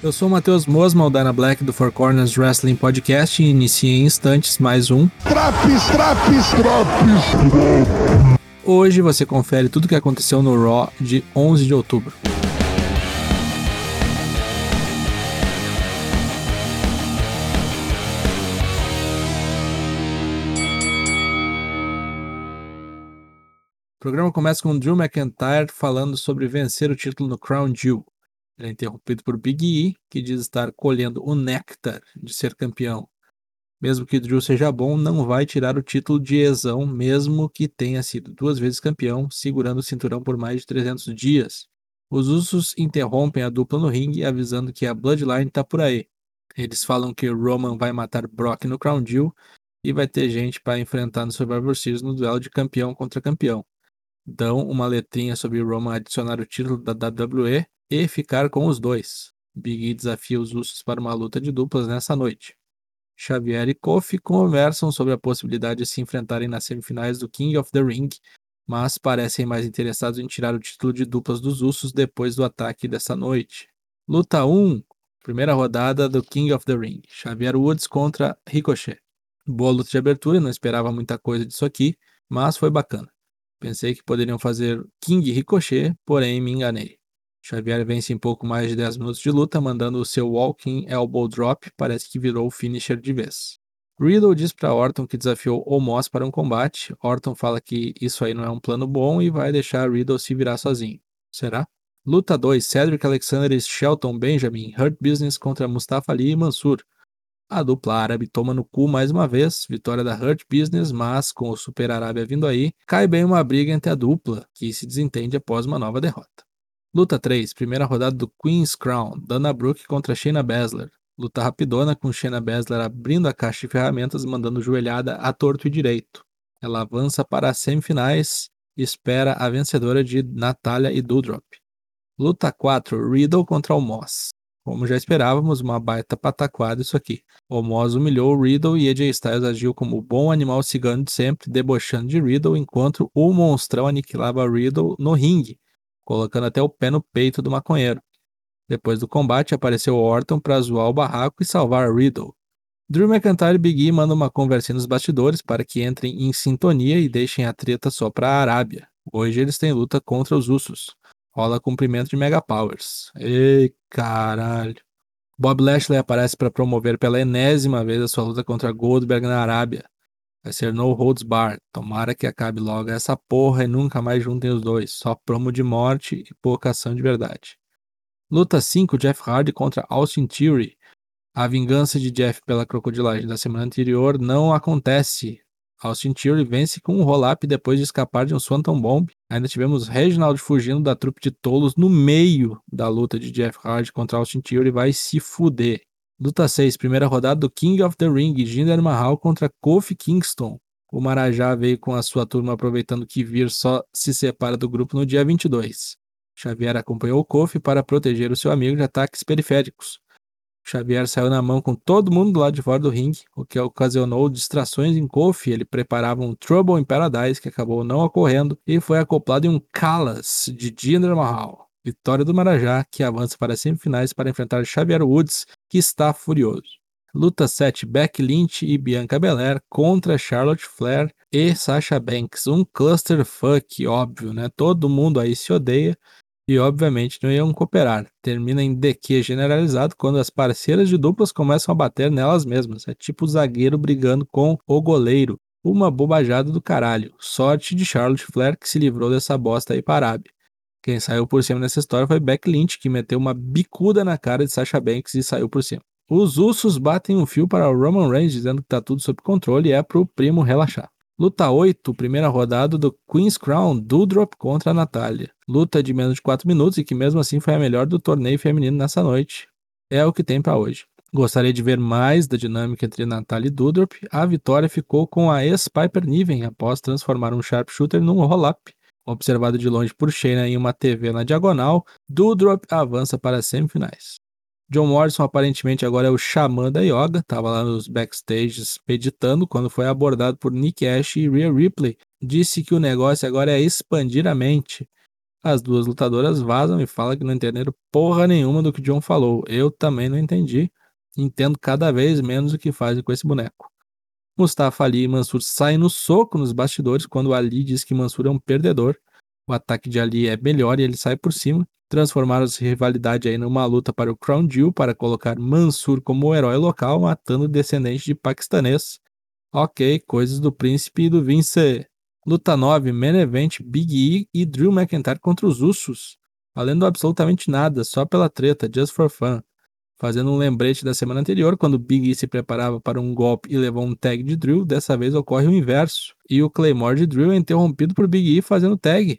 Eu sou o Matheus Mosma, o Dana Black do Four Corners Wrestling Podcast e inicio em instantes mais um Traps, traps, traps. Hoje você confere tudo o que aconteceu no Raw de 11 de outubro. O programa começa com Drew McIntyre falando sobre vencer o título no Crown Jewel. Ele é interrompido por Big E, que diz estar colhendo o néctar de ser campeão. Mesmo que Drew seja bom, não vai tirar o título de Ezão, mesmo que tenha sido duas vezes campeão, segurando o cinturão por mais de 300 dias. Os Usos interrompem a dupla no ringue, avisando que a Bloodline tá por aí. Eles falam que Roman vai matar Brock no Crown Jewel e vai ter gente para enfrentar no Survivor Series no duelo de campeão contra campeão dão uma letrinha sobre Roman adicionar o título da WWE e ficar com os dois. Big E desafia os Usos para uma luta de duplas nessa noite. Xavier e Kofi conversam sobre a possibilidade de se enfrentarem nas semifinais do King of the Ring, mas parecem mais interessados em tirar o título de duplas dos Usos depois do ataque dessa noite. Luta 1, primeira rodada do King of the Ring. Xavier Woods contra Ricochet. Boa luta de abertura, não esperava muita coisa disso aqui, mas foi bacana. Pensei que poderiam fazer King Ricochet, porém me enganei. Xavier vence em pouco mais de 10 minutos de luta, mandando o seu Walking Elbow Drop, parece que virou o finisher de vez. Riddle diz para Orton que desafiou Omos para um combate. Orton fala que isso aí não é um plano bom e vai deixar Riddle se virar sozinho. Será? Luta 2: Cedric Alexander e Shelton Benjamin, Hurt Business contra Mustafa Ali e Mansur. A dupla árabe toma no cu mais uma vez, vitória da Hurt Business, mas com o Super Arábia vindo aí, cai bem uma briga entre a dupla, que se desentende após uma nova derrota. Luta 3, primeira rodada do Queen's Crown, Dana Brooke contra Shayna Baszler. Luta rapidona com Shayna Baszler abrindo a caixa de ferramentas mandando joelhada a torto e direito. Ela avança para as semifinais e espera a vencedora de Natalia e Doudrop. Luta 4, Riddle contra o Moss. Como já esperávamos, uma baita pataquada isso aqui. O Moz humilhou o Riddle e AJ Styles agiu como o bom animal cigano de sempre, debochando de Riddle, enquanto o monstrão aniquilava Riddle no ringue, colocando até o pé no peito do maconheiro. Depois do combate, apareceu Orton para zoar o barraco e salvar Riddle. Drew McIntyre e Big E mandam uma conversinha nos bastidores para que entrem em sintonia e deixem a treta só para a Arábia. Hoje eles têm luta contra os Usos rola cumprimento de Mega Powers. Ei, caralho. Bob Lashley aparece para promover pela enésima vez a sua luta contra Goldberg na Arábia. Vai ser no holds bar. Tomara que acabe logo essa porra e nunca mais juntem os dois. Só promo de morte e pouca ação de verdade. Luta 5, Jeff Hardy contra Austin Theory. A vingança de Jeff pela crocodilagem da semana anterior não acontece. Austin Theory vence com um roll-up depois de escapar de um Swanton Bomb. Ainda tivemos Reginald fugindo da trupe de tolos no meio da luta de Jeff Hardy contra Austin Theory. Vai se fuder. Luta 6, primeira rodada do King of the Ring, Jinder Mahal contra Kofi Kingston. O Marajá veio com a sua turma aproveitando que Vir só se separa do grupo no dia 22. Xavier acompanhou Kofi para proteger o seu amigo de ataques periféricos. Xavier saiu na mão com todo mundo do lado de fora do ringue, o que ocasionou distrações em Kofi. Ele preparava um Trouble in Paradise que acabou não ocorrendo e foi acoplado em um Callas de Jinder Mahal. Vitória do Marajá, que avança para as semifinais para enfrentar Xavier Woods, que está furioso. Luta 7, Beck Lynch e Bianca Belair contra Charlotte Flair e Sasha Banks. Um clusterfuck, óbvio, né? Todo mundo aí se odeia e obviamente não iam cooperar. Termina em DQ generalizado quando as parceiras de duplas começam a bater nelas mesmas. É tipo o zagueiro brigando com o goleiro. Uma bobajada do caralho. Sorte de Charlotte Flair que se livrou dessa bosta aí para a Arábia. Quem saiu por cima nessa história foi Beck Lynch, que meteu uma bicuda na cara de Sasha Banks e saiu por cima. Os ursos batem um fio para Roman Reigns dizendo que tá tudo sob controle e é pro primo relaxar. Luta 8, primeira rodada do Queen's Crown, Doudrop contra a Natália. Luta de menos de 4 minutos e que mesmo assim foi a melhor do torneio feminino nessa noite. É o que tem para hoje. Gostaria de ver mais da dinâmica entre Natália e Doudrop. A vitória ficou com a ex-Piper Niven após transformar um sharpshooter num roll-up. Observado de longe por Shayna em uma TV na diagonal, Doudrop avança para as semifinais. John Morrison aparentemente agora é o xamã da yoga, estava lá nos backstages meditando quando foi abordado por Nick Ash e Rhea Ripley. Disse que o negócio agora é expandir a mente. As duas lutadoras vazam e falam que não entenderam porra nenhuma do que John falou. Eu também não entendi. Entendo cada vez menos o que fazem com esse boneco. Mustafa Ali e Mansur saem no soco nos bastidores quando Ali diz que Mansur é um perdedor. O ataque de Ali é melhor e ele sai por cima. Transformaram essa rivalidade aí numa luta para o Crown Jewel para colocar Mansur como herói local, matando o descendente de paquistanês. Ok, coisas do príncipe e do Vince. Luta 9, Main Event, Big E e Drew McIntyre contra os Usos. Valendo absolutamente nada, só pela treta, just for fun. Fazendo um lembrete da semana anterior, quando Big E se preparava para um golpe e levou um tag de Drew, dessa vez ocorre o inverso. E o Claymore de Drew é interrompido por Big E fazendo tag.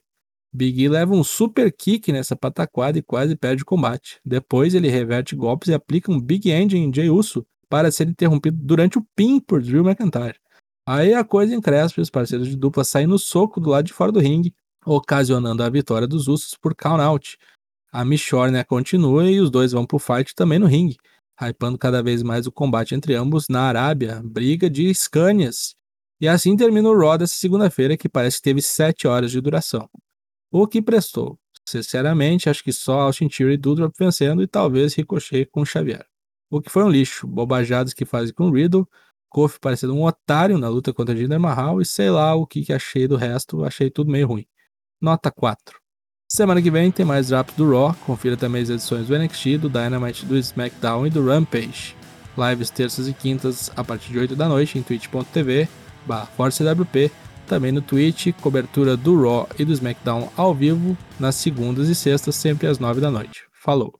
Big E leva um super kick nessa pataquada e quase perde o combate. Depois ele reverte golpes e aplica um Big End em Jey Uso para ser interrompido durante o pin por Drew McIntyre. Aí a coisa encrespa e os parceiros de dupla saem no soco do lado de fora do ringue, ocasionando a vitória dos Usos por count-out. A Michornia continua e os dois vão pro fight também no ringue, hypando cada vez mais o combate entre ambos na Arábia, briga de Scanias. E assim termina o Raw dessa segunda-feira, que parece que teve 7 horas de duração. O que prestou? Sinceramente, acho que só Austin Theory e Dudrop vencendo e talvez Ricochet com Xavier. O que foi um lixo, bobajadas que fazem com Riddle, Kofi parecendo um otário na luta contra Jinder Mahal e sei lá o que, que achei do resto, achei tudo meio ruim. Nota 4. Semana que vem tem mais drops do Raw, confira também as edições do NXT, do Dynamite, do SmackDown e do Rampage. Lives terças e quintas a partir de 8 da noite em twitch.tv ForceWP, também no Twitch, cobertura do Raw e do SmackDown ao vivo nas segundas e sextas, sempre às 9 da noite. Falou!